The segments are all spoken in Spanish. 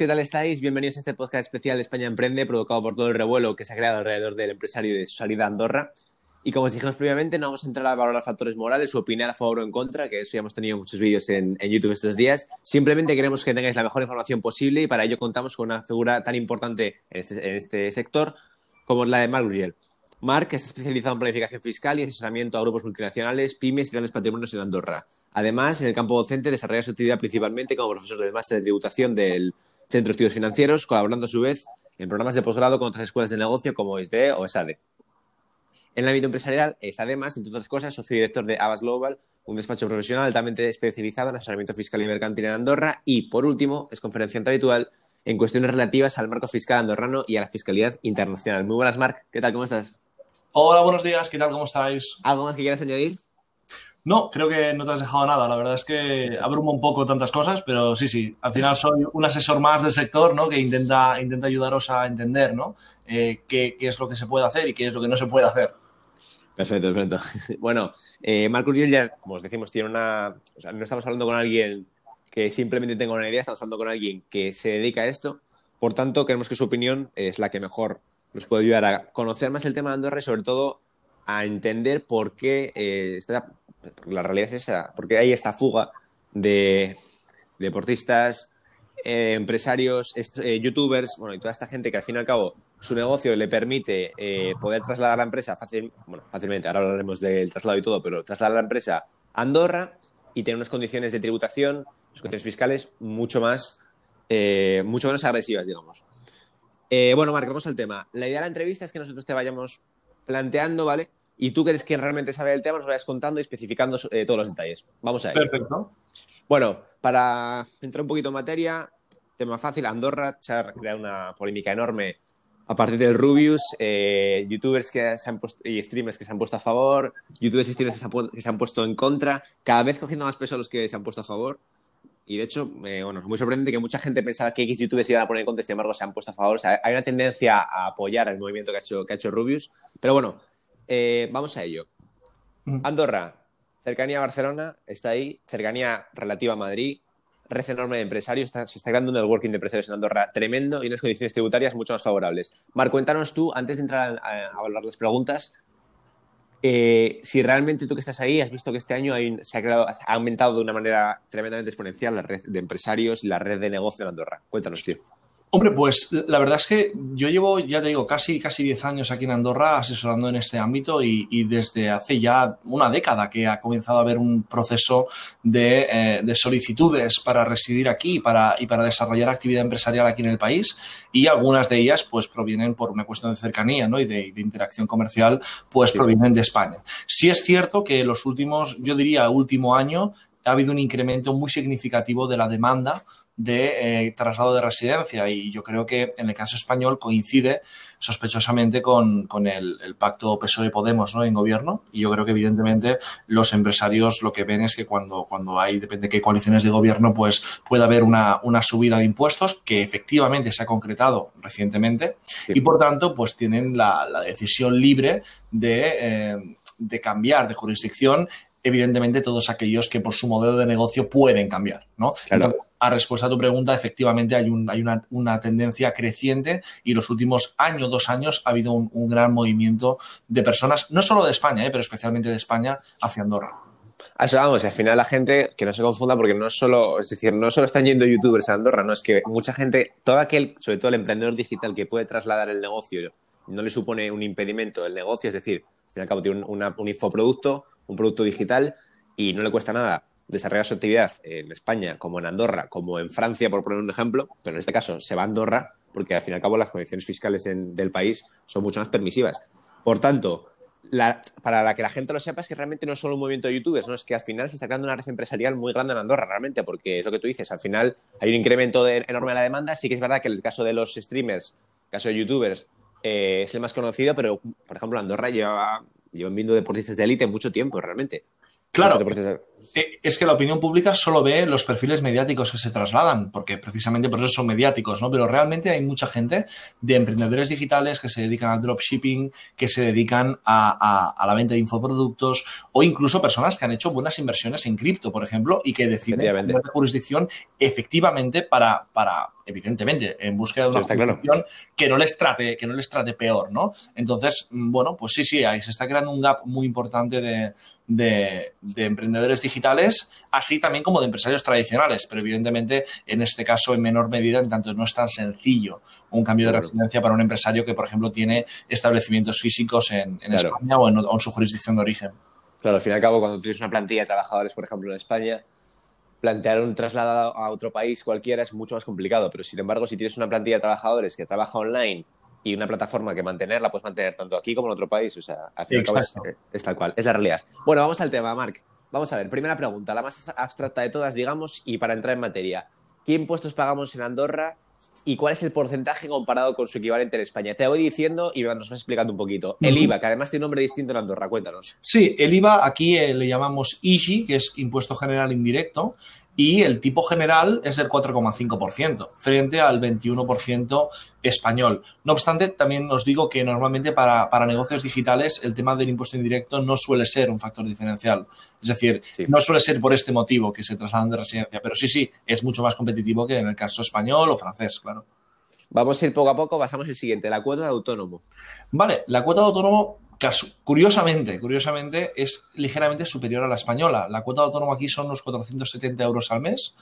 ¿qué tal estáis? Bienvenidos a este podcast especial de España Emprende, provocado por todo el revuelo que se ha creado alrededor del empresario de su salida a Andorra. Y como os dijimos previamente, no vamos a entrar a valorar factores morales o opinar a favor o en contra, que eso ya hemos tenido muchos vídeos en, en, YouTube estos días. Simplemente queremos que tengáis la mejor información posible y para ello contamos con una figura tan importante en este, en este sector como la de Mark Guriel. Mark está especializado en planificación fiscal y asesoramiento a grupos multinacionales, pymes y grandes patrimonios en Andorra. Además, en el campo docente desarrolla su actividad principalmente como profesor del máster de tributación del Centro de Estudios Financieros, colaborando a su vez en programas de posgrado con otras escuelas de negocio como SDE o ESADE. En el ámbito empresarial es además, entre otras cosas, socio director de Abbas Global, un despacho profesional altamente especializado en asesoramiento fiscal y mercantil en Andorra y, por último, es conferenciante habitual en cuestiones relativas al marco fiscal andorrano y a la fiscalidad internacional. Muy buenas, Marc. ¿Qué tal? ¿Cómo estás? Hola, buenos días. ¿Qué tal? ¿Cómo estáis? ¿Algo más que quieras añadir? No, creo que no te has dejado nada. La verdad es que abrumo un poco tantas cosas, pero sí, sí. Al final soy un asesor más del sector, ¿no? Que intenta, intenta ayudaros a entender, ¿no? Eh, qué, qué, es lo que se puede hacer y qué es lo que no se puede hacer. Perfecto, perfecto. Bueno, eh, Marco Uriel ya, como os decimos, tiene una... O sea, no estamos hablando con alguien que simplemente tenga una idea, estamos hablando con alguien que se dedica a esto. Por tanto, creemos que su opinión es la que mejor nos puede ayudar a conocer más el tema de Andorra y sobre todo a entender por qué eh, está, la realidad es esa, porque hay esta fuga de deportistas, eh, empresarios, eh, youtubers, bueno, y toda esta gente que al fin y al cabo su negocio le permite eh, poder trasladar la empresa fácil, bueno, fácilmente, ahora hablaremos del traslado y todo, pero trasladar la empresa a Andorra y tener unas condiciones de tributación, unas condiciones fiscales mucho más, mucho menos agresivas, digamos. Bueno, Marc, vamos al tema. La idea de la entrevista es que nosotros te vayamos planteando, ¿vale? Y tú que eres quien realmente sabe del tema, nos vayas contando y especificando eh, todos los detalles. Vamos a ello. Perfecto. Bueno, para entrar un poquito en materia, tema fácil, Andorra se ha creado una polémica enorme a partir del Rubius, eh, youtubers que se han puesto, y streamers que se han puesto a favor, youtubers y streamers que se, han, que se han puesto en contra, cada vez cogiendo más peso a los que se han puesto a favor. Y de hecho, eh, bueno, es muy sorprendente que mucha gente pensaba que X youtubers iban a poner en contra, sin embargo, se han puesto a favor. O sea, hay una tendencia a apoyar el movimiento que ha hecho, que ha hecho Rubius. Pero bueno, eh, vamos a ello. Andorra, cercanía a Barcelona, está ahí, cercanía relativa a Madrid, red enorme de empresarios, está, se está creando un networking de empresarios en Andorra tremendo y unas condiciones tributarias mucho más favorables. Mar, cuéntanos tú, antes de entrar a, a hablar las preguntas, eh, si realmente tú que estás ahí has visto que este año hay, se ha, creado, ha aumentado de una manera tremendamente exponencial la red de empresarios y la red de negocio en Andorra. Cuéntanos, tío. Hombre, pues la verdad es que yo llevo, ya te digo, casi, casi 10 años aquí en Andorra asesorando en este ámbito y, y desde hace ya una década que ha comenzado a haber un proceso de, eh, de solicitudes para residir aquí y para, y para desarrollar actividad empresarial aquí en el país y algunas de ellas pues provienen por una cuestión de cercanía ¿no? y de, de interacción comercial pues sí. provienen de España. Sí es cierto que los últimos, yo diría último año, ha habido un incremento muy significativo de la demanda de eh, traslado de residencia y yo creo que en el caso español coincide sospechosamente con, con el, el, pacto PSOE-Podemos ¿no? en gobierno y yo creo que evidentemente los empresarios lo que ven es que cuando, cuando hay, depende de qué coaliciones de gobierno, pues puede haber una, una subida de impuestos que efectivamente se ha concretado recientemente sí. y por tanto pues tienen la, la decisión libre de, eh, de cambiar de jurisdicción evidentemente todos aquellos que por su modelo de negocio pueden cambiar, ¿no? Claro. Entonces, a respuesta a tu pregunta, efectivamente hay, un, hay una, una, tendencia creciente y los últimos año, dos años ha habido un, un gran movimiento de personas, no solo de España, ¿eh? pero especialmente de España hacia Andorra. A eso vamos, y al final la gente, que no se confunda, porque no solo, es decir, no solo están yendo youtubers a Andorra, no, es que mucha gente, todo aquel, sobre todo el emprendedor digital que puede trasladar el negocio, no le supone un impedimento el negocio, es decir, al fin y al cabo tiene un, una, un infoproducto, un producto digital y no le cuesta nada desarrollar su actividad en España, como en Andorra, como en Francia, por poner un ejemplo, pero en este caso se va a Andorra porque al fin y al cabo las condiciones fiscales del país son mucho más permisivas. Por tanto, para la que la gente lo sepa es que realmente no es solo un movimiento de youtubers, ¿no? es que al final se está creando una red empresarial muy grande en Andorra, realmente, porque es lo que tú dices, al final hay un incremento enorme de la demanda, sí que es verdad que en el caso de los streamers, el caso de youtubers, eh, es el más conocido, pero por ejemplo Andorra lleva, llevan viendo deportistas de élite mucho tiempo, realmente. Claro, eh, es que la opinión pública solo ve los perfiles mediáticos que se trasladan, porque precisamente por eso son mediáticos, ¿no? Pero realmente hay mucha gente de emprendedores digitales que se dedican al dropshipping, que se dedican a, a, a la venta de infoproductos, o incluso personas que han hecho buenas inversiones en cripto, por ejemplo, y que deciden de jurisdicción efectivamente para, para evidentemente, en búsqueda de una sí, que no les trate, que no les trate peor, ¿no? Entonces, mm, bueno, pues sí, sí, ahí se está creando un gap muy importante de, de, emprendedores digitales, así también como de empresarios tradicionales, pero evidentemente en este caso en menor medida, en tanto no es tan sencillo un cambio de residencia para un empresario que, por ejemplo, tiene establecimientos físicos en, España o en, su jurisdicción de origen. Claro, al fin y al cabo, cuando tienes una plantilla de trabajadores, por ejemplo, en España, plantear un traslado a otro país cualquiera es mucho más complicado, pero sin embargo, si tienes una plantilla de trabajadores que trabaja online y una plataforma que mantenerla, puedes mantener tanto aquí como en otro país. O sea, al fin y al cabo es, tal cual, es la realidad. Bueno, vamos al tema, Marc. Vamos a ver, primera pregunta, la más abstracta de todas, digamos, y para entrar en materia. ¿Qué impuestos pagamos en Andorra y cuál es el porcentaje comparado con su equivalente en España? Te voy diciendo y nos vas explicando un poquito. El IVA, que además tiene un nombre distinto en Andorra, cuéntanos. Sí, el IVA aquí eh, le llamamos IGI, que es Impuesto General Indirecto, y el tipo general es del 4,5% frente al 21% español. No obstante, también os digo que normalmente para, negocios digitales el tema del impuesto indirecto no suele ser un factor diferencial. Es decir, no suele ser por este motivo que se trasladan de residencia, pero sí, sí, es mucho más competitivo que en el caso español o francés, claro. Vamos a ir poco a poco, pasamos el siguiente, la cuota de autónomo. Vale, la cuota de autónomo curiosamente, curiosamente, es ligeramente superior a la española. La cuota de autónomo aquí son unos 470 euros al mes,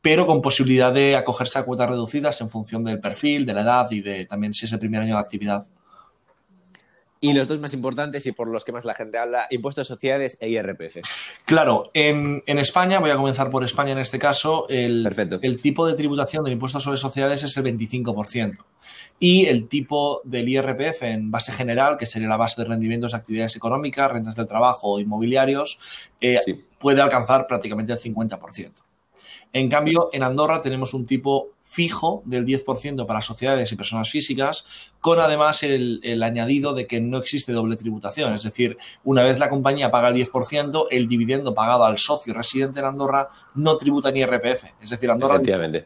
pero con posibilidad de acogerse a cuotas reducidas en función del perfil, de la edad y de también si es el primer año de actividad. Y los dos más importantes y por los que más la gente habla, impuestos de sociedades e IRPF. Claro, en, España, voy a comenzar por España en este caso, el, el tipo de tributación del impuesto sobre sociedades es el 25%. Y el tipo del IRPF en base general, que sería la base de rendimientos de actividades económicas, rentas del trabajo o inmobiliarios, eh, puede alcanzar prácticamente el 50%. En cambio, en Andorra tenemos un tipo fijo del 10% para sociedades y personas físicas, con además el, añadido de que no existe doble tributación. Es decir, una vez la compañía paga el 10%, el dividendo pagado al socio residente en Andorra no tributa ni IRPF. Es decir, Andorra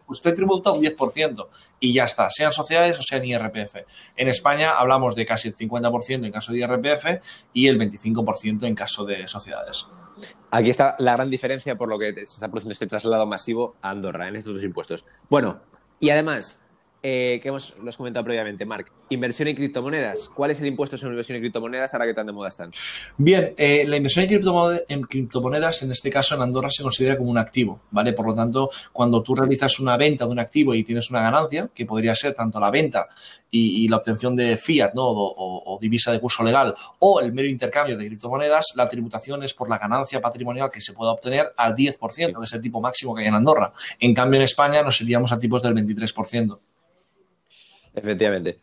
usted tributa un 10% y ya está, sean sociedades o sean IRPF. En España hablamos de casi el 50% en caso de IRPF y el 25% en caso de sociedades. Aquí está la gran diferencia por lo que se está produciendo este traslado masivo a Andorra en estos dos impuestos. Bueno, y además, eh, que hemos, lo has comentado previamente, Marc, inversión en criptomonedas. ¿Cuál es el impuesto sobre inversión en criptomonedas ahora que tan de moda están? Bien, eh, la inversión en, criptomonedas, en este caso en Andorra, se considera como un activo, ¿vale? Por lo tanto, cuando tú realizas una venta de un activo y tienes una ganancia, que podría ser tanto la venta y, la obtención de fiat, ¿no? O, divisa de curso legal, o el mero intercambio de criptomonedas, la tributación es por la ganancia patrimonial que se pueda obtener al 10%, que es el tipo máximo que hay en Andorra. En cambio, en España nos iríamos a tipos del 23%. Efectivamente.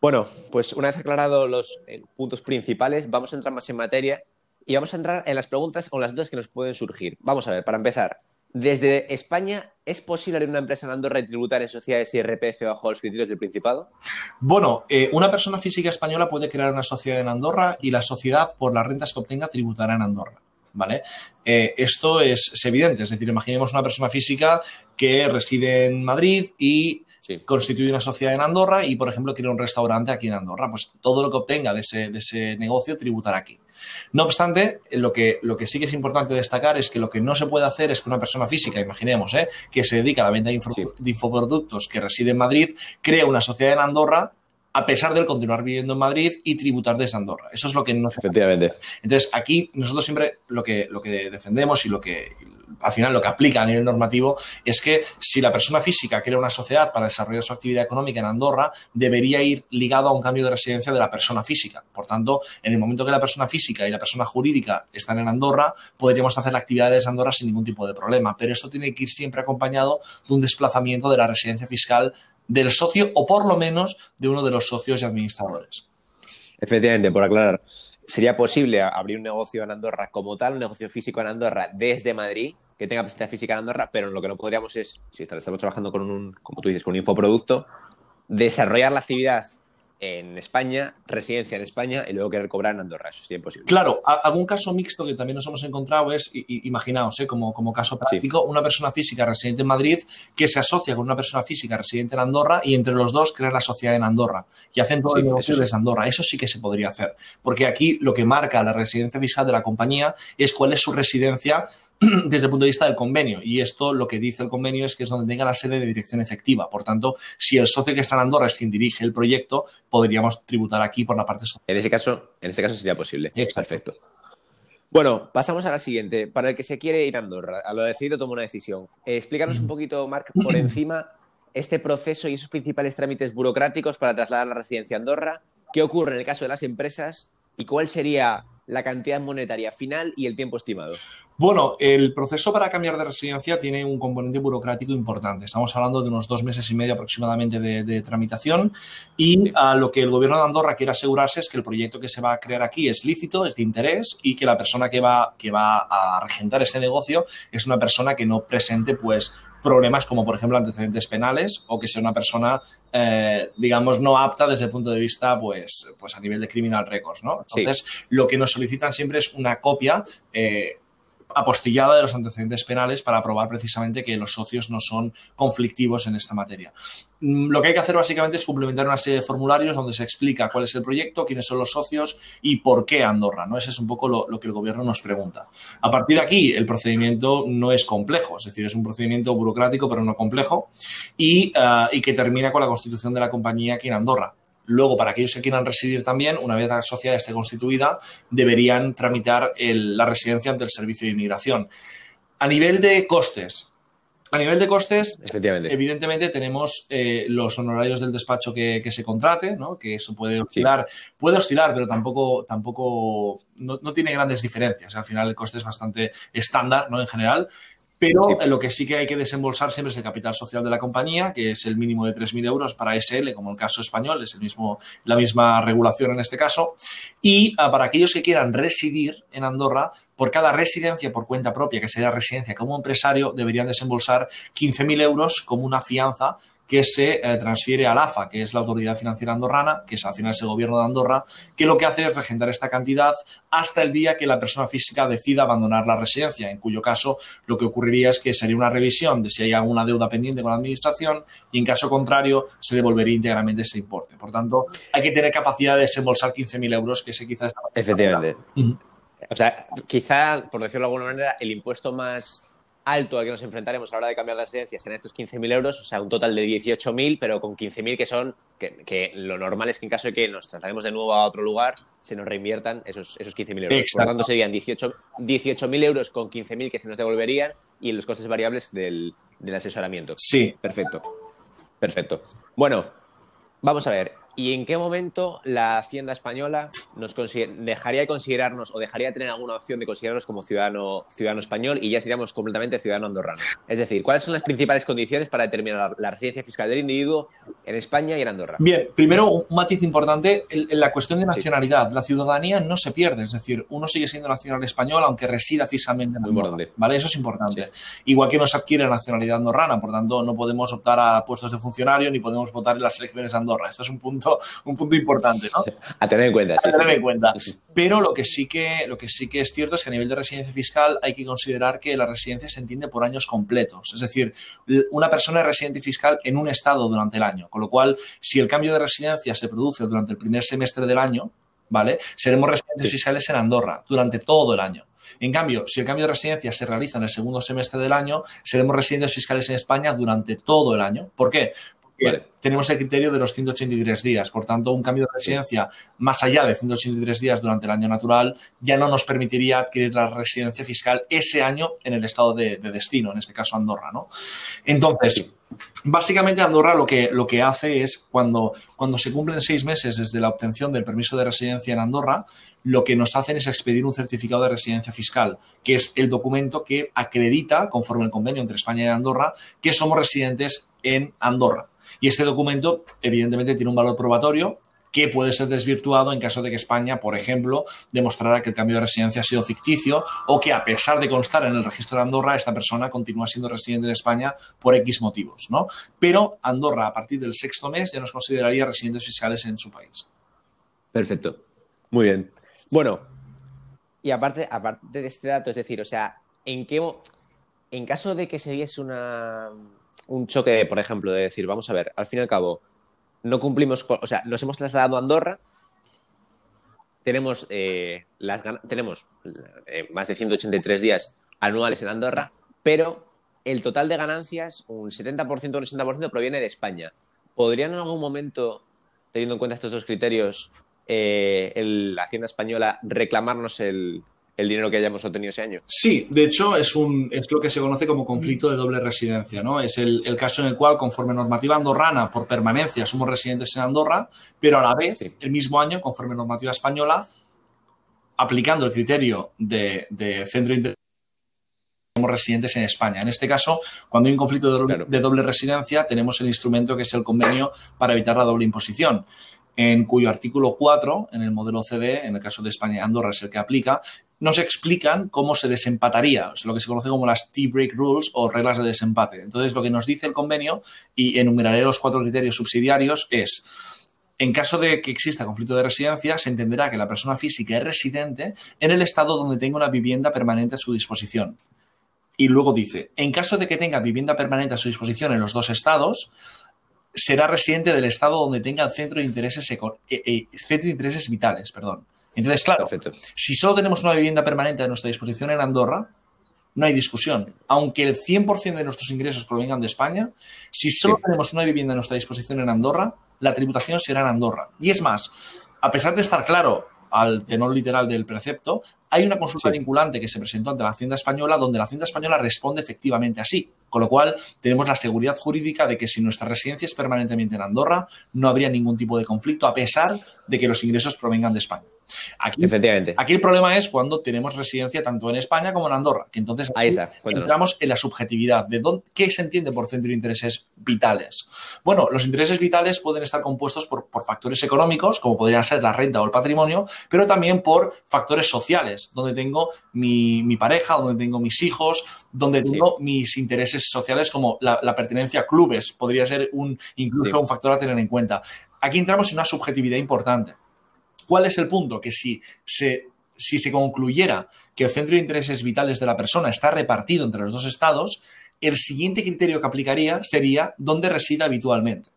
Bueno, pues una vez aclarados los eh, puntos principales, vamos a entrar más en materia y vamos a entrar en las preguntas o las dudas que nos pueden surgir. Vamos a ver, para empezar, desde España, ¿es posible abrir una empresa en Andorra tributar en sociedades y bajo los criterios del Principado? Bueno, eh, una persona física española puede crear una sociedad en Andorra y la sociedad, por las rentas que obtenga, tributará en Andorra. ¿Vale? Eh, esto es, evidente, es decir, imaginemos una persona física que reside en Madrid y constituye una sociedad en Andorra y, por ejemplo, quiere un restaurante aquí en Andorra. Pues todo lo que obtenga de ese, de ese negocio tributará aquí. No obstante, lo que, lo que sí que es importante destacar es que lo que no se puede hacer es que una persona física, imaginemos, ¿eh? que se dedica a la venta de, de infoproductos, que reside en Madrid, crea una sociedad en Andorra a pesar de continuar viviendo en Madrid y tributar desde Andorra. Eso es lo que no Efectivamente. Entonces, aquí nosotros siempre lo que, lo que defendemos y lo que al final lo que aplica a nivel normativo es que si la persona física crea una sociedad para desarrollar su actividad económica en Andorra, debería ir ligado a un cambio de residencia de la persona física. Por tanto, en el momento que la persona física y la persona jurídica están en Andorra, podríamos hacer la actividad desde Andorra sin ningún tipo de problema. Pero esto tiene que ir siempre acompañado de un desplazamiento de la residencia fiscal del socio o por lo menos de uno de los socios y administradores. Efectivamente, por aclarar, ¿sería posible abrir un negocio en Andorra como tal, un negocio físico en Andorra desde Madrid, que tenga presencia física en Andorra, pero lo que no podríamos es, si estamos trabajando con un, como tú dices, con un infoproducto, desarrollar la actividad en España, residencia en España y luego querer cobrar en Andorra. Eso sería imposible. Claro, algún caso mixto que también nos hemos encontrado es, imaginaos, ¿eh? como, como caso práctico, una persona física residente en Madrid que se asocia con una persona física residente en Andorra y entre los dos crean la sociedad en Andorra y hacen todo el negocio desde Andorra. Eso sí que se podría hacer, porque aquí lo que marca la residencia fiscal de la compañía es cuál es su residencia desde el punto de vista del convenio. Y esto lo que dice el convenio es que es donde tenga la sede de dirección efectiva. Por tanto, si el socio que está en Andorra es quien dirige el proyecto, podríamos tributar aquí por la parte social. En ese caso, en ese caso sería posible. Perfecto. Bueno, pasamos a la siguiente. Para el que se quiere ir a Andorra, a lo decidido toma una decisión. Eh, explícanos un poquito, Marc, por encima este proceso y esos principales trámites burocráticos para trasladar la residencia a Andorra. ¿Qué ocurre en el caso de las empresas? ¿Y cuál sería la cantidad monetaria final y el tiempo estimado? Bueno, el proceso para cambiar de residencia tiene un componente burocrático importante. Estamos hablando de unos dos meses y medio aproximadamente de, tramitación y a lo que el gobierno de Andorra quiere asegurarse es que el proyecto que se va a crear aquí es lícito, es de interés y que la persona que va, que va a regentar este negocio es una persona que no presente pues problemas como por ejemplo antecedentes penales o que sea una persona eh, digamos no apta desde el punto de vista pues, pues a nivel de criminal records ¿no? entonces lo que nos solicitan siempre es una copia eh, apostillada de los antecedentes penales para probar precisamente que los socios no son conflictivos en esta materia. Mm, lo que hay que hacer básicamente es complementar una serie de formularios donde se explica cuál es el proyecto, quiénes son los socios y por qué Andorra. ¿no? Ese es un poco lo, que el gobierno nos pregunta. A partir de aquí, el procedimiento no es complejo, es decir, es un procedimiento burocrático pero no complejo y, ah, y que termina con la constitución de la compañía aquí en Andorra. Luego, para aquellos que quieran residir también, una vez la sociedad esté constituida, deberían tramitar la residencia ante el servicio de inmigración. A nivel de costes, a nivel de costes, evidentemente tenemos eh, los honorarios del despacho que, se contrate, ¿no? que eso puede oscilar, puede oscilar, pero tampoco, tampoco no, no, tiene grandes diferencias. Al final el coste es bastante estándar ¿no? en general. Pero lo que sí que hay que desembolsar siempre es el capital social de la compañía, que es el mínimo de 3.000 euros para SL, como el caso español, es el mismo, la misma regulación en este caso. Y ah, para aquellos que quieran residir en Andorra, por cada residencia por cuenta propia, que sería residencia como empresario, deberían desembolsar 15.000 euros como una fianza que se eh, transfiere al AFA, que es la Autoridad Financiera Andorrana, que es al final es el gobierno de Andorra, que lo que hace es regentar esta cantidad hasta el día que la persona física decida abandonar la residencia, en cuyo caso lo que ocurriría es que sería una revisión de si hay alguna deuda pendiente con la Administración y en caso contrario se devolvería íntegramente ese importe. Por tanto, hay que tener capacidad de desembolsar 15.000 euros, que ese quizás... Efectivamente. O sea, quizá, por decirlo de alguna manera, el impuesto más alto al que nos enfrentaremos a la hora de cambiar las residencias en estos 15.000 euros, o sea, un total de 18.000, pero con 15.000 que son, que, lo normal es que en caso de que nos traslademos de nuevo a otro lugar, se nos reinviertan esos, esos 15.000 euros. Por lo tanto, serían 18.000 18 euros con 15.000 que se nos devolverían y los costes variables del, del asesoramiento. Sí. Perfecto. Perfecto. Bueno, vamos a ver. ¿Y en qué momento la Hacienda española nos dejaría de considerarnos o dejaría de tener alguna opción de considerarnos como ciudadano, ciudadano español y ya seríamos completamente ciudadano andorrano? Es decir, ¿cuáles son las principales condiciones para determinar la, residencia fiscal del individuo en España y en Andorra? Bien, primero un matiz importante en la cuestión de nacionalidad. La ciudadanía no se pierde, es decir, uno sigue siendo nacional español aunque resida fiscalmente en Andorra. ¿vale? Eso es importante. Igual que no se adquiere nacionalidad andorrana, por tanto no podemos optar a puestos de funcionario ni podemos votar en las elecciones de Andorra. Esto es un punto un punto importante, ¿no? A tener en cuenta. a tener en cuenta. Pero lo que, sí que, lo que sí que es cierto es que a nivel de residencia fiscal hay que considerar que la residencia se entiende por años completos. Es decir, una persona es residente fiscal en un estado durante el año. Con lo cual, si el cambio de residencia se produce durante el primer semestre del año, ¿vale? Seremos residentes fiscales en Andorra durante todo el año. En cambio, si el cambio de residencia se realiza en el segundo semestre del año, seremos residentes fiscales en España durante todo el año. ¿Por qué? Tenemos el criterio de los 183 días. Por tanto, un cambio de residencia más allá de 183 días durante el año natural ya no nos permitiría adquirir la residencia fiscal ese año en el estado de, destino, en este caso Andorra. ¿no? Entonces, básicamente Andorra lo que, lo que hace es cuando, cuando se cumplen seis meses desde la obtención del permiso de residencia en Andorra, lo que nos hacen es expedir un certificado de residencia fiscal, que es el documento que acredita, conforme el convenio entre España y Andorra, que somos residentes en Andorra. Y este documento, evidentemente, tiene un valor probatorio que puede ser desvirtuado en caso de que España, por ejemplo, demostrara que el cambio de residencia ha sido ficticio o que a pesar de constar en el registro de Andorra, esta persona continúa siendo residente en España por X motivos, ¿no? Pero Andorra, a partir del sexto mes, ya nos consideraría residentes fiscales en su país. Perfecto. Muy bien. Bueno, y aparte, aparte de este dato, es decir, o sea, ¿en qué en caso de que se diese una un choque, por ejemplo, de decir, vamos a ver, al fin y al cabo, no cumplimos, o sea, nos hemos trasladado a Andorra, tenemos, eh, las, tenemos eh, más de 183 días anuales en Andorra, pero el total de ganancias, un 70% o un 80% proviene de España. ¿Podrían en algún momento, teniendo en cuenta estos dos criterios, eh, la Hacienda Española reclamarnos el, dinero que hayamos obtenido ese año? Sí, de hecho es, un, es lo que se conoce como conflicto de doble residencia, ¿no? Es el, caso en el cual, conforme normativa andorrana, por permanencia somos residentes en Andorra, pero a la vez, el mismo año, conforme normativa española, aplicando el criterio de, centro de somos residentes en España. En este caso, cuando hay un conflicto de doble, residencia, tenemos el instrumento que es el convenio para evitar la doble imposición en cuyo artículo 4, en el modelo CD, en el caso de España y Andorra es el que aplica, nos explican cómo se desempataría, lo que se conoce como las T-break rules o reglas de desempate. Entonces, lo que nos dice el convenio, y enumeraré los cuatro criterios subsidiarios, es en caso de que exista conflicto de residencia, se entenderá que la persona física es residente en el estado donde tenga una vivienda permanente a su disposición. Y luego dice, en caso de que tenga vivienda permanente a su disposición en los dos estados, será residente del estado donde tenga el centro de intereses, eh, eh, centro de intereses vitales. Perdón. Entonces, claro, si solo tenemos una vivienda permanente a nuestra disposición en Andorra, no hay discusión. Aunque el 100% de nuestros ingresos provengan de España, si solo tenemos una vivienda a nuestra disposición en Andorra, la tributación será en Andorra. Y es más, a pesar de estar claro al tenor literal del precepto, hay una consulta vinculante que se presentó ante la Hacienda Española donde la Hacienda Española responde efectivamente así. Con lo cual, tenemos la seguridad jurídica de que si nuestra residencia es permanentemente en Andorra, no habría ningún tipo de conflicto, a pesar de que los ingresos provengan de España. Aquí, Efectivamente. Aquí el problema es cuando tenemos residencia tanto en España como en Andorra, que entonces Ahí está, entramos en la subjetividad de dónde, qué se entiende por centro de intereses vitales. Bueno, los intereses vitales pueden estar compuestos por, factores económicos, como podrían ser la renta o el patrimonio, pero también por factores sociales, donde tengo mi, pareja, donde tengo mis hijos, donde tengo mis intereses sociales como la, pertenencia a clubes, podría ser un, incluso un factor a tener en cuenta. Aquí entramos en una subjetividad importante. ¿Cuál es el punto? Que si se, si se concluyera que el centro de intereses vitales de la persona está repartido entre los dos estados, el siguiente criterio que aplicaría sería dónde reside habitualmente.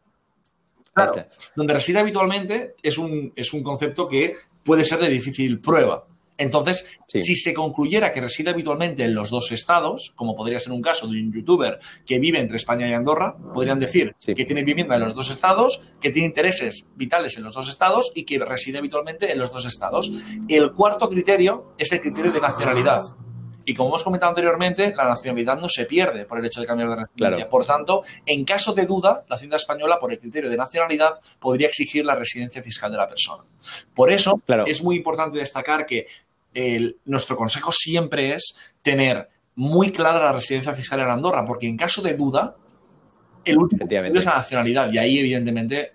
Claro, donde reside habitualmente es un, es un concepto que puede ser de difícil prueba. Entonces, si se concluyera que reside habitualmente en los dos estados, como podría ser un caso de un youtuber que vive entre España y Andorra, podrían decir que tiene vivienda en los dos estados, que tiene intereses vitales en los dos estados y que reside habitualmente en los dos estados. El cuarto criterio es el criterio de nacionalidad. Y como hemos comentado anteriormente, la nacionalidad no se pierde por el hecho de cambiar de residencia. Por tanto, en caso de duda, la Hacienda Española, por el criterio de nacionalidad, podría exigir la residencia fiscal de la persona. Por eso, es muy importante destacar que nuestro consejo siempre es tener muy clara la residencia fiscal en Andorra, porque en caso de duda, el último es la nacionalidad. Y ahí, evidentemente,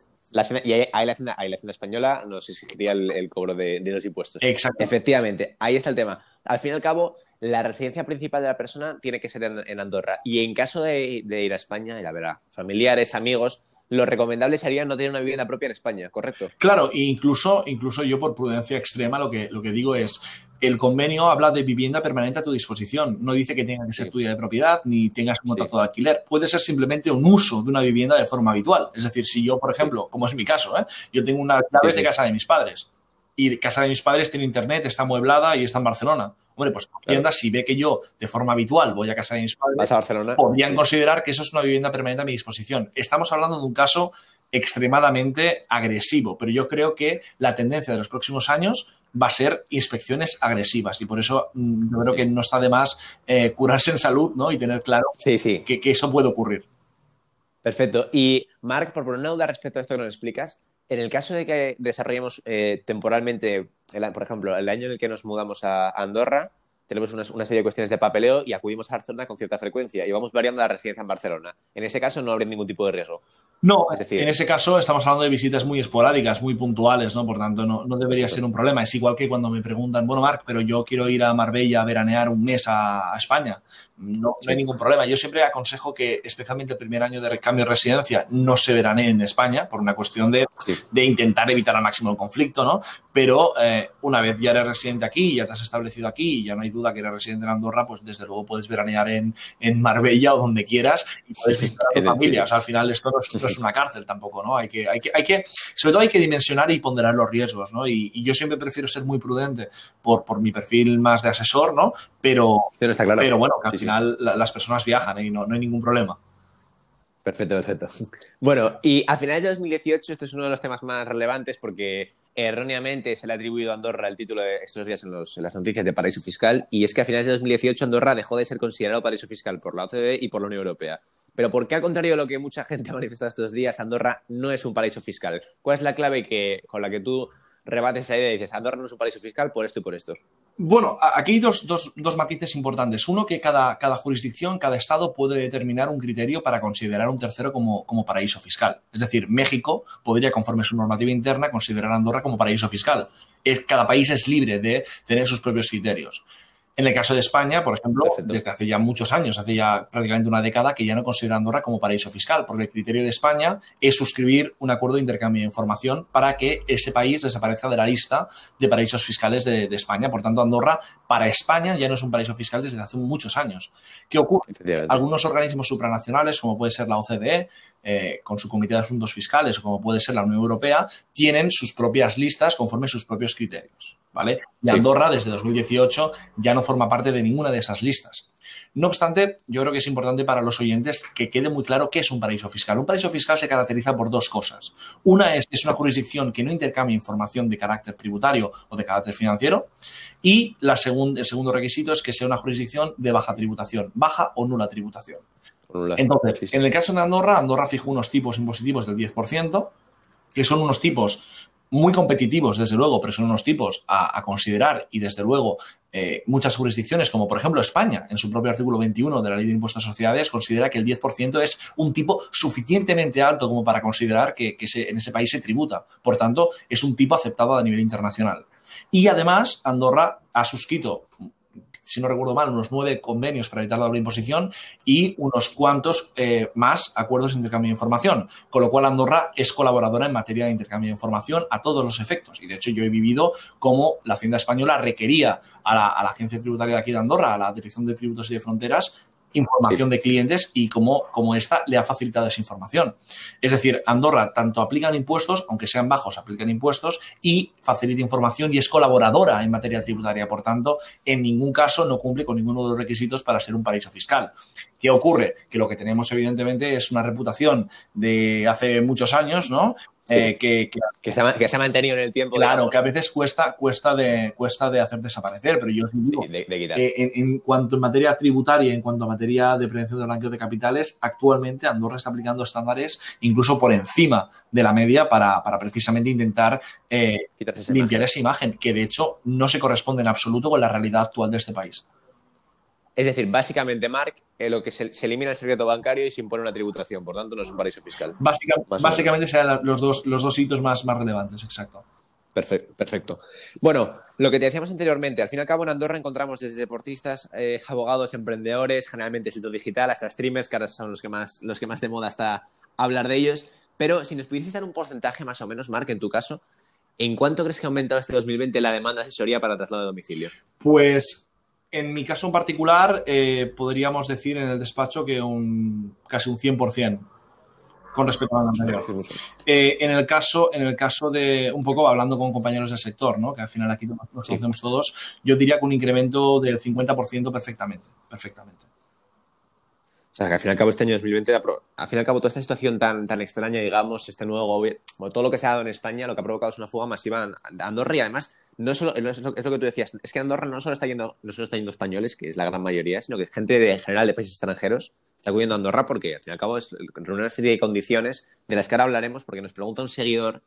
y ahí, la Hacienda, Española nos exigiría el, cobro de, de, los impuestos. Exacto. Efectivamente, ahí está el tema. Al fin y al cabo, la residencia principal de la persona tiene que ser en, Andorra. Y en caso de, ir a España, y a ver a familiares, amigos, lo recomendable sería no tener una vivienda propia en España, ¿correcto? Claro, e incluso, incluso yo por prudencia extrema lo que, lo que digo es, el convenio habla de vivienda permanente a tu disposición. No dice que tenga que ser tuya de propiedad ni tengas un contrato de alquiler. Puede ser simplemente un uso de una vivienda de forma habitual. Es decir, si yo, por ejemplo, como es mi caso, ¿eh? yo tengo una clave de casa de mis padres y casa de mis padres tiene internet, está amueblada y está en Barcelona. Hombre, pues vivienda, si ve que yo de forma habitual voy a casa de mis padres, podrían considerar que eso es una vivienda permanente a mi disposición. Estamos hablando de un caso extremadamente agresivo, pero yo creo que la tendencia de los próximos años va a ser inspecciones agresivas y por eso mm, yo creo que no está de más eh, curarse en salud ¿no? y tener claro Que, que, eso puede ocurrir. Perfecto. Y Marc, por poner una duda respecto a esto que nos explicas, en el caso de que desarrollemos eh, temporalmente, por ejemplo, el año en el que nos mudamos a Andorra, tenemos una, serie de cuestiones de papeleo y acudimos a Barcelona con cierta frecuencia y vamos variando la residencia en Barcelona. En ese caso no habría ningún tipo de riesgo. No, en ese caso estamos hablando de visitas muy esporádicas, muy puntuales, ¿no? Por tanto, no, debería ser un problema. Es igual que cuando me preguntan, bueno, Marc, pero yo quiero ir a Marbella a veranear un mes a, España. No, hay ningún problema. Yo siempre aconsejo que, especialmente el primer año de recambio de residencia, no se veranee en España por una cuestión de, de intentar evitar al máximo el conflicto, ¿no? Pero eh, una vez ya eres residente aquí, ya te has establecido aquí, ya no hay duda que eres residente en Andorra, pues desde luego puedes veranear en, en Marbella o donde quieras y puedes visitar a tu familia. O sea, al final esto no es, una cárcel tampoco, ¿no? Hay que, hay que, hay que, sobre todo hay que dimensionar y ponderar los riesgos, ¿no? Y, yo siempre prefiero ser muy prudente por, por mi perfil más de asesor, ¿no? Pero, pero, está claro. pero bueno, que al final las personas viajan ¿eh? y no, no hay ningún problema. Perfecto, perfecto. Bueno, y a finales de 2018 esto es uno de los temas más relevantes porque erróneamente se le ha atribuido a Andorra el título de estos días en, las noticias de paraíso fiscal y es que a finales de 2018 Andorra dejó de ser considerado paraíso fiscal por la OCDE y por la Unión Europea. Pero ¿por qué, al contrario de lo que mucha gente ha manifestado estos días, Andorra no es un paraíso fiscal? ¿Cuál es la clave con la que tú rebates esa idea y dices, Andorra no es un paraíso fiscal por esto y por esto? Bueno, aquí hay dos, dos, matices importantes. Uno, que cada, cada, jurisdicción, cada estado puede determinar un criterio para considerar un tercero como, como, paraíso fiscal. Es decir, México podría, conforme su normativa interna, considerar a Andorra como paraíso fiscal. Cada país es libre de tener sus propios criterios. En el caso de España, por ejemplo, desde hace ya muchos años, hace ya prácticamente una década, que ya no considera Andorra como paraíso fiscal, porque el criterio de España es suscribir un acuerdo de intercambio de información para que ese país desaparezca de la lista de paraísos fiscales de, España. Por tanto, Andorra, para España, ya no es un paraíso fiscal desde hace muchos años. ¿Qué ocurre? Algunos organismos supranacionales, como puede ser la OCDE, eh, con su Comité de Asuntos Fiscales o como puede ser la Unión Europea, tienen sus propias listas conforme a sus propios criterios. ¿vale? Y Andorra, desde 2018, ya no forma parte de ninguna de esas listas. No obstante, yo creo que es importante para los oyentes que quede muy claro qué es un paraíso fiscal. Un paraíso fiscal se caracteriza por dos cosas. Una es que es una jurisdicción que no intercambia información de carácter tributario o de carácter financiero. Y la el segundo requisito es que sea una jurisdicción de baja tributación, baja o nula tributación. Entonces, en el caso de Andorra, Andorra fijó unos tipos impositivos del 10%, que son unos tipos muy competitivos, desde luego, pero son unos tipos a, considerar y, desde luego, eh, muchas jurisdicciones, como por ejemplo España, en su propio artículo 21 de la Ley de Impuestos a Sociedades, considera que el 10% es un tipo suficientemente alto como para considerar que, en ese país se tributa. Por tanto, es un tipo aceptado a nivel internacional. Y además, Andorra ha suscrito si no recuerdo mal, unos nueve convenios para evitar la doble imposición y unos cuantos eh, más acuerdos de intercambio de información. Con lo cual, Andorra es colaboradora en materia de intercambio de información a todos los efectos. Y de hecho, yo he vivido cómo la Hacienda Española requería a la, a la Agencia Tributaria de aquí de Andorra, a la Dirección de Tributos y de Fronteras, información de clientes y cómo, cómo esta le ha facilitado esa información. Es decir, Andorra tanto aplican impuestos, aunque sean bajos, aplican impuestos y facilita información y es colaboradora en materia tributaria. Por tanto, en ningún caso no cumple con ninguno de los requisitos para ser un paraíso fiscal. ¿Qué ocurre? Que lo que tenemos, evidentemente, es una reputación de hace muchos años, ¿no? Eh, que, que, se ha, mantenido en el tiempo. Claro, que a veces cuesta, cuesta, de, cuesta de hacer desaparecer, pero yo os digo, en, cuanto en materia tributaria, en cuanto a materia de prevención de blanqueo de capitales, actualmente Andorra está aplicando estándares incluso por encima de la media para, precisamente intentar eh, limpiar esa imagen, que de hecho no se corresponde en absoluto con la realidad actual de este país. Es decir, básicamente, Mark, eh, lo que se, elimina el secreto bancario y se impone una tributación, por tanto no es un paraíso fiscal. básicamente serán los dos, los dos hitos más, más relevantes, exacto. Perfecto, perfecto. Bueno, lo que te decíamos anteriormente, al fin y al cabo en Andorra encontramos desde deportistas, eh, abogados, emprendedores, generalmente sitio digital, hasta streamers, que ahora son los que más, los que más de moda está hablar de ellos. Pero si nos pudieses dar un porcentaje más o menos, Mark, en tu caso, ¿en cuánto crees que ha aumentado este 2020 la demanda de asesoría para traslado de domicilio? Pues en mi caso en particular, eh, podríamos decir en el despacho que un, casi un 100% con respecto al anterior. Eh, en, el caso, en el caso de, un poco hablando con compañeros del sector, ¿no? que al final aquí nos conocemos todos, yo diría que un incremento del 50% perfectamente, perfectamente. O sea, que al fin y al cabo este año 2020, al fin y al cabo toda esta situación tan, tan extraña, digamos, este nuevo gobierno, todo lo que se ha dado en España, lo que ha provocado es una fuga masiva a Andorra y además no solo, es lo, que tú decías, es que Andorra no solo está yendo, no solo está yendo españoles, que es la gran mayoría, sino que gente de, en general de países extranjeros está acudiendo a Andorra porque al fin y al cabo es una serie de condiciones de las que ahora hablaremos porque nos pregunta un seguidor,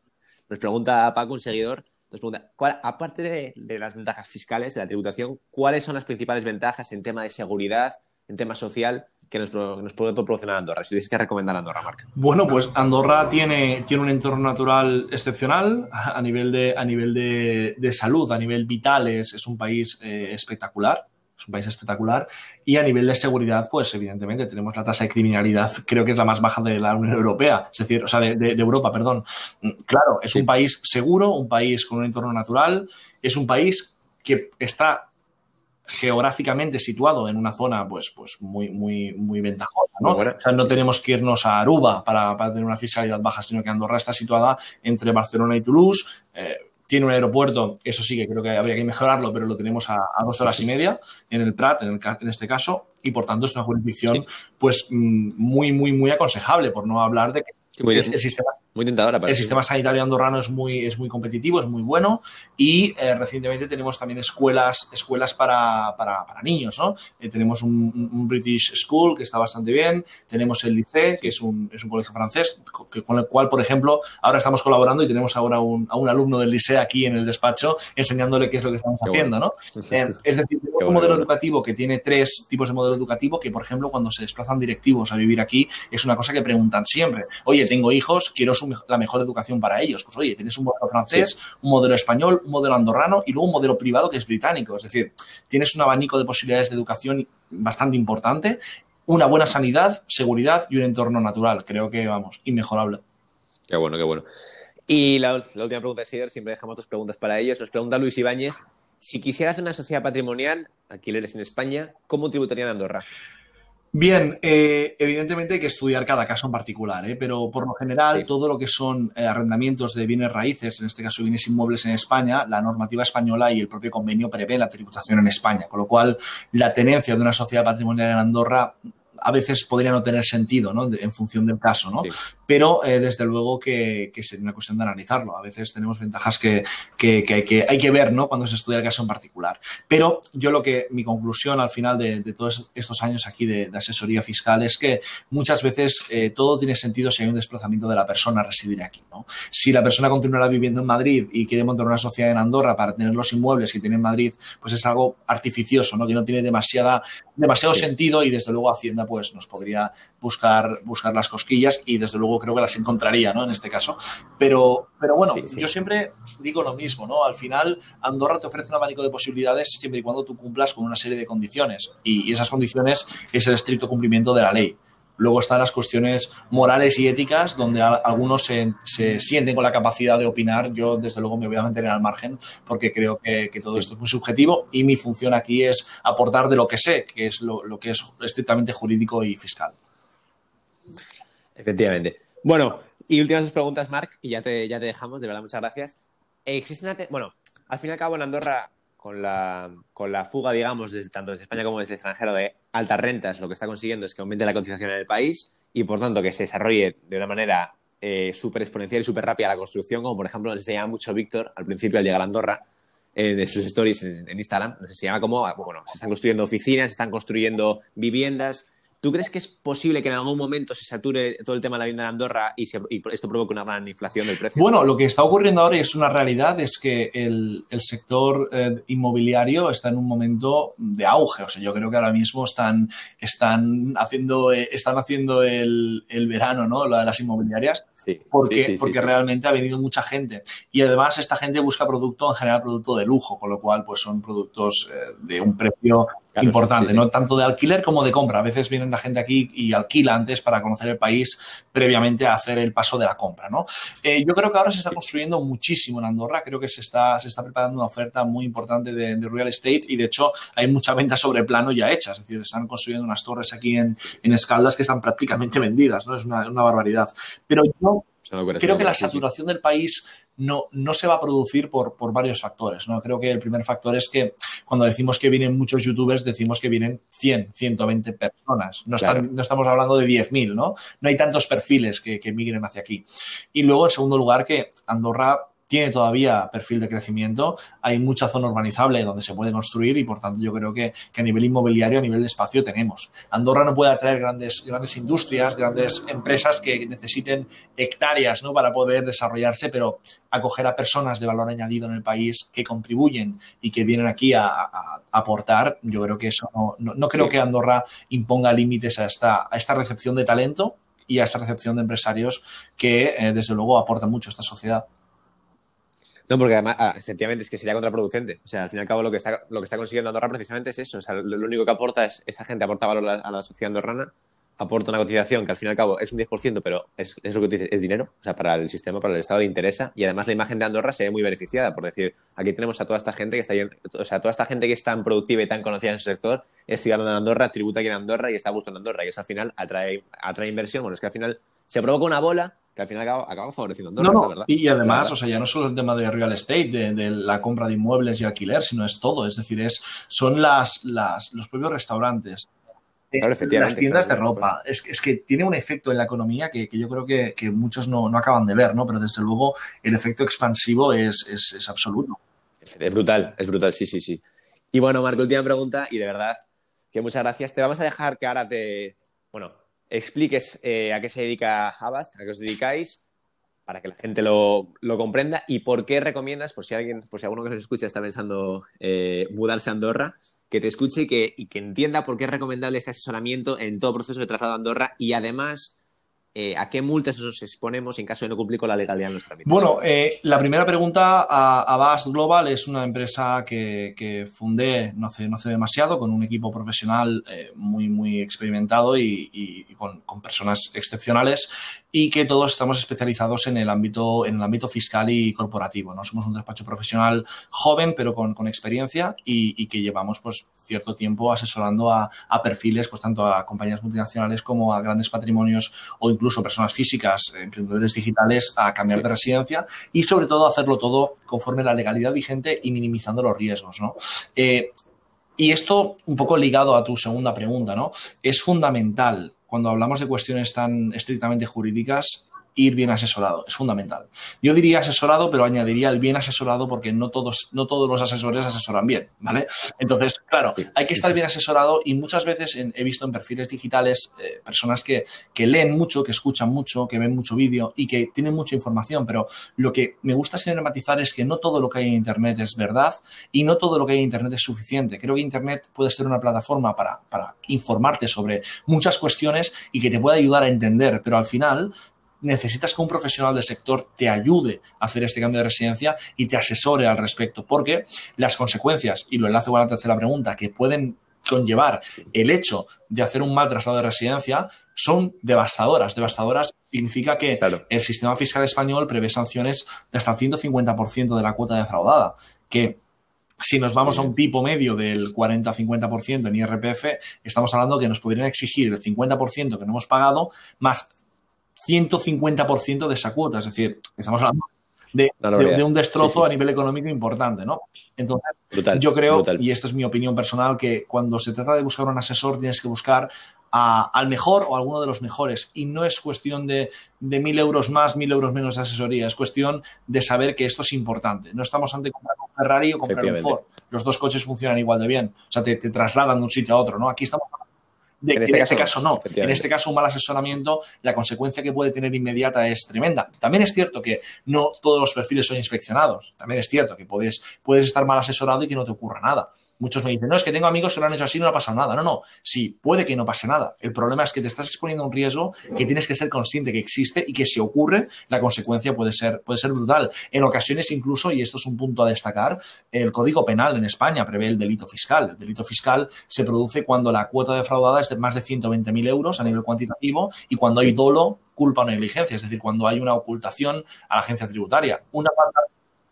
nos pregunta Paco un seguidor, nos pregunta, aparte de, de las ventajas fiscales, de la tributación, ¿cuáles son las principales ventajas en tema de seguridad, en tema social que nos, puede proporcionar Andorra? Si tienes que recomendar Andorra, Marc. Bueno, pues Andorra tiene, tiene un entorno natural excepcional a nivel de, a nivel de, salud, a nivel vital, es, un país eh, espectacular es un país espectacular. Y a nivel de seguridad, pues evidentemente tenemos la tasa de criminalidad, creo que es la más baja de la Unión Europea, es decir, o sea, de, Europa, perdón. Claro, es un país seguro, un país con un entorno natural, es un país que está geográficamente situado en una zona pues, pues muy, muy, muy ventajosa. ¿no? o sea, no tenemos que irnos a Aruba para, tener una fiscalidad baja, sino que Andorra está situada entre Barcelona y Toulouse. Eh, tiene un aeropuerto, eso sí que creo que habría que mejorarlo, pero lo tenemos a, dos horas y media en el Prat, en, este caso, y por tanto es una jurisdicción pues mm, muy, muy, muy aconsejable, por no hablar de que el, sistema, muy tentadora el sistema sanitario andorrano es muy, es muy competitivo, es muy bueno y eh, recientemente tenemos también escuelas, escuelas para, para, niños. ¿no? Eh, tenemos un, British School que está bastante bien, tenemos el Lycée, que es un, es un colegio francés, con el cual, por ejemplo, ahora estamos colaborando y tenemos ahora un, a un alumno del Lycée aquí en el despacho enseñándole qué es lo que estamos haciendo. ¿no? Eh, es decir, tenemos un modelo educativo que tiene tres tipos de modelo educativo que, por ejemplo, cuando se desplazan directivos a vivir aquí, es una cosa que preguntan siempre. Oye, tengo hijos, quiero la mejor educación para ellos. Pues oye, tienes un modelo francés, un modelo español, un modelo andorrano y luego un modelo privado que es británico. Es decir, tienes un abanico de posibilidades de educación bastante importante, una buena sanidad, seguridad y un entorno natural. Creo que, vamos, inmejorable. Qué bueno, qué bueno. Y la, última pregunta es, siempre dejamos dos preguntas para ellos. Nos pregunta Luis Ibáñez, si quisiera hacer una sociedad patrimonial, alquileres en España, ¿cómo tributaría en Andorra? Bien, eh, evidentemente hay que estudiar cada caso en particular, ¿eh? pero por lo general todo lo que son eh, arrendamientos de bienes raíces, en este caso bienes inmuebles en España, la normativa española y el propio convenio prevé la tributación en España, con lo cual la tenencia de una sociedad patrimonial en Andorra a veces podría no tener sentido, ¿no? en función del caso, ¿no? Pero eh, desde luego que, que, sería una cuestión de analizarlo. A veces tenemos ventajas que, que, hay, que hay que ver, ¿no? Cuando se estudia el caso en particular. Pero yo lo que, mi conclusión al final de, todos estos años aquí de, asesoría fiscal es que muchas veces eh, todo tiene sentido si hay un desplazamiento de la persona a residir aquí, ¿no? Si la persona continuará viviendo en Madrid y quiere montar una sociedad en Andorra para tener los inmuebles que tiene en Madrid, pues es algo artificioso, ¿no? Que no tiene demasiada, demasiado sentido y desde luego Hacienda pues nos podría buscar, buscar las cosquillas y desde luego creo que las encontraría, ¿no? En este caso. Pero, pero bueno, yo siempre digo lo mismo, ¿no? Al final, Andorra te ofrece un abanico de posibilidades siempre y cuando tú cumplas con una serie de condiciones. Y, esas condiciones es el estricto cumplimiento de la ley. Luego están las cuestiones morales y éticas, donde algunos se, sienten con la capacidad de opinar. Yo, desde luego, me voy a mantener al margen porque creo que, todo esto es muy subjetivo y mi función aquí es aportar de lo que sé, que es lo, que es estrictamente jurídico y fiscal. Efectivamente. Bueno, y últimas dos preguntas, Marc, y ya te, ya te dejamos, de verdad, muchas gracias. ¿Existe bueno, al fin y al cabo en Andorra, con la, con la fuga, digamos, desde, tanto desde España como desde extranjero de altas rentas, lo que está consiguiendo es que aumente la cotización en el país y, por tanto, que se desarrolle de una manera eh, súper exponencial y súper rápida la construcción, como por ejemplo nos enseñaba mucho Víctor al principio al llegar a Andorra, en sus stories en, en Instagram, nos enseñaba cómo, bueno, se están construyendo oficinas, se están construyendo viviendas, ¿Tú crees que es posible que en algún momento se sature todo el tema de la vivienda en Andorra y, esto provoque una gran inflación del precio? Bueno, lo que está ocurriendo ahora y es una realidad es que el, sector eh, inmobiliario está en un momento de auge. O sea, yo creo que ahora mismo están, están haciendo, eh, están haciendo el, verano, ¿no? Lo de las inmobiliarias. Sí, porque, porque realmente ha venido mucha gente. Y además esta gente busca producto, en general, producto de lujo, con lo cual pues son productos eh, de un precio importante, ¿no? Tanto de alquiler como de compra. A veces vienen la gente aquí y alquila antes para conocer el país previamente a hacer el paso de la compra, ¿no? Eh, yo creo que ahora se está construyendo muchísimo en Andorra. Creo que se está, se está preparando una oferta muy importante de, real estate y, de hecho, hay mucha venta sobre plano ya hecha. Es decir, están construyendo unas torres aquí en, en Escaldas que están prácticamente vendidas, ¿no? Es una, una barbaridad. Pero yo creo que la saturación del país no, no se va a producir por, por, varios factores. ¿no? Creo que el primer factor es que cuando decimos que vienen muchos youtubers, decimos que vienen 100, 120 personas. No, no estamos hablando de 10.000, ¿no? No hay tantos perfiles que, que migren hacia aquí. Y luego, en segundo lugar, que Andorra tiene todavía perfil de crecimiento, hay mucha zona urbanizable donde se puede construir y por tanto yo creo que, a nivel inmobiliario, a nivel de espacio tenemos. Andorra no puede atraer grandes, grandes industrias, grandes empresas que necesiten hectáreas ¿no? para poder desarrollarse, pero acoger a personas de valor añadido en el país que contribuyen y que vienen aquí a, aportar, yo creo que eso no, no, creo que Andorra imponga límites a esta, a esta recepción de talento y a esta recepción de empresarios que, eh, desde luego, aportan mucho a esta sociedad. No, porque además, ah, efectivamente, es que sería contraproducente. O sea, al fin y al cabo, lo que está, lo que está consiguiendo Andorra precisamente es eso. O sea, lo, lo único que aporta es, esta gente aporta valor a la, a la sociedad andorrana, aporta una cotización que al fin y al cabo es un 10%, pero es, es lo que dices, es dinero. O sea, para el sistema, para el Estado le interesa. Y además la imagen de Andorra se ve muy beneficiada. Por decir, aquí tenemos a toda esta gente que está o sea, toda esta gente que es tan productiva y tan conocida en su sector, es ciudadana en Andorra, tributa aquí en Andorra y está a gusto en Andorra. Y eso al final atrae, atrae inversión. Bueno, es que al final se provoca una bola que al final acaba, acaba favoreciendo a Andorra, No, es no, la verdad. Y además, verdad. o sea, ya no solo el tema de real estate, de, de la compra de inmuebles y alquiler, sino es todo. Es decir, es, son las, las, los propios restaurantes, eh, Claro, las tiendas claro, de ropa. Es, que- es que tiene un efecto en la economía que, que yo creo que, que muchos no, no acaban de ver, ¿no? Pero desde luego el efecto expansivo es, es, es absoluto. Es brutal, es brutal, sí, sí, sí. Y bueno, Marco, última pregunta, y de verdad, que muchas gracias. Te vamos a dejar que ahora te, bueno, expliques eh, a qué se dedica Avast, a qué os dedicáis, para que la gente lo, lo comprenda, y por qué recomiendas, por si alguien, por si alguno que nos escucha está pensando eh, mudarse a Andorra, que te escuche y que, y que entienda por qué es recomendable este asesoramiento en todo proceso de traslado a Andorra, y además, eh, a qué multas nos exponemos en caso de no cumplir con la legalidad en los trámites. Bueno, eh, la primera pregunta a Avast Global es una empresa que, fundé no hace, no hace demasiado con un equipo profesional eh, muy, muy experimentado y, con personas excepcionales y que todos estamos especializados en el ámbito, en el ámbito fiscal y corporativo. ¿no? Somos un despacho profesional joven, pero con, con experiencia y, y que llevamos pues, cierto tiempo asesorando a, a perfiles, pues tanto a compañías multinacionales como a grandes patrimonios o incluso personas físicas, eh, emprendedores digitales, a cambiar Sí. de residencia y sobre todo hacerlo todo conforme a la legalidad vigente y minimizando los riesgos. ¿no? Eh, y esto, un poco ligado a tu segunda pregunta, ¿no? Es fundamental cuando hablamos de cuestiones tan estrictamente jurídicas ir bien asesorado, es fundamental. Yo diría asesorado, pero añadiría el bien asesorado porque no todos, no todos los asesores asesoran bien, ¿vale? Entonces, claro, Sí, hay que sí, estar sí, bien asesorado y muchas veces en- he visto en perfiles digitales eh, personas que, que leen mucho, que escuchan mucho, que ven mucho vídeo y que tienen mucha información, pero lo que me gusta siempre matizar es que no todo lo que hay en Internet es verdad y no todo lo que hay en Internet es suficiente. Creo que Internet puede ser una plataforma para, para informarte sobre muchas cuestiones y que te pueda ayudar a entender, pero al final necesitas que un profesional del sector te ayude a hacer este cambio de residencia y te asesore al respecto, porque las consecuencias, y lo enlazo con la tercera pregunta, que pueden conllevar el hecho de hacer un mal traslado de residencia son devastadoras. Devastadoras significa que Claro. el sistema fiscal español prevé sanciones de hasta el 150% de la cuota defraudada, que si nos vamos a un tipo medio del 40-50% en IRPF, estamos hablando que nos podrían exigir el 50% que no hemos pagado más 150% de esa cuota. Es decir, estamos hablando de, un destrozo Sí, sí. a nivel económico importante, ¿no? Entonces, Brutal. yo creo, brutal. y esta es mi opinión personal, que cuando se trata de buscar un asesor tienes que buscar a- al mejor o a alguno de los mejores. Y no es cuestión de, de mil euros más, mil euros menos de asesoría. Es cuestión de saber que esto es importante. No estamos ante comprar un Ferrari o comprar un. Ford. Los dos coches funcionan igual de bien. O sea, te, te trasladan de un sitio a otro, ¿no? Aquí estamos de En que este en este caso caso no. En este caso, un mal asesoramiento, la consecuencia que puede tener inmediata es tremenda. También es cierto que no todos los perfiles son inspeccionados. También es cierto que puedes, puedes estar mal asesorado y que no te ocurra nada. Muchos me dicen, no, es que tengo amigos que lo han hecho así y no ha pasado nada. No, no, sí, puede que no pase nada. El problema es que te estás exponiendo a un riesgo que tienes que ser consciente que existe y que si ocurre, la consecuencia puede ser, puede ser brutal. En ocasiones incluso, y esto es un punto a destacar, el Código Penal en España prevé el delito fiscal. El delito fiscal se produce cuando la cuota defraudada es de más de 120.000 euros a nivel cuantitativo y cuando hay dolo, culpa o negligencia, es decir, cuando hay una ocultación a la agencia tributaria. Una falta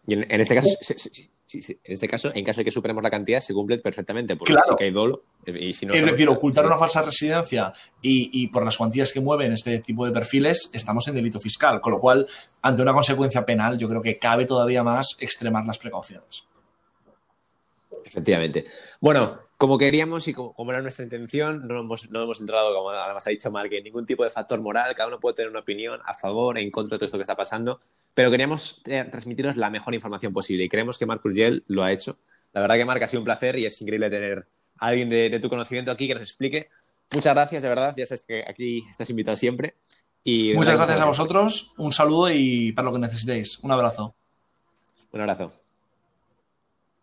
Y en, en este caso, sí, sí, sí, sí, sí. en este caso, en caso de que superemos la cantidad, se cumple perfectamente, porque Claro. sí que hay dolo. Y si no, es decir, ocultar una falsa residencia y, y por las cuantías que mueven este tipo de perfiles, estamos en delito fiscal. Con lo cual, ante una consecuencia penal, yo creo que cabe todavía más extremar las precauciones. Efectivamente. Bueno, como queríamos y como, como era nuestra intención, no hemos, no hemos entrado, como además ha dicho Mark, en ningún tipo de factor moral. Cada uno puede tener una opinión a favor, en contra de todo esto que está pasando. Pero queríamos eh, transmitiros la mejor información posible y creemos que Marc Urgel lo ha hecho. La verdad que Marc ha sido un placer y es increíble tener a alguien de, de tu conocimiento aquí que nos explique. Muchas gracias, de verdad. Ya sabes que aquí estás invitado siempre. Y Muchas gracias a vosotros, un saludo y para lo que necesitéis. Un abrazo. Un abrazo.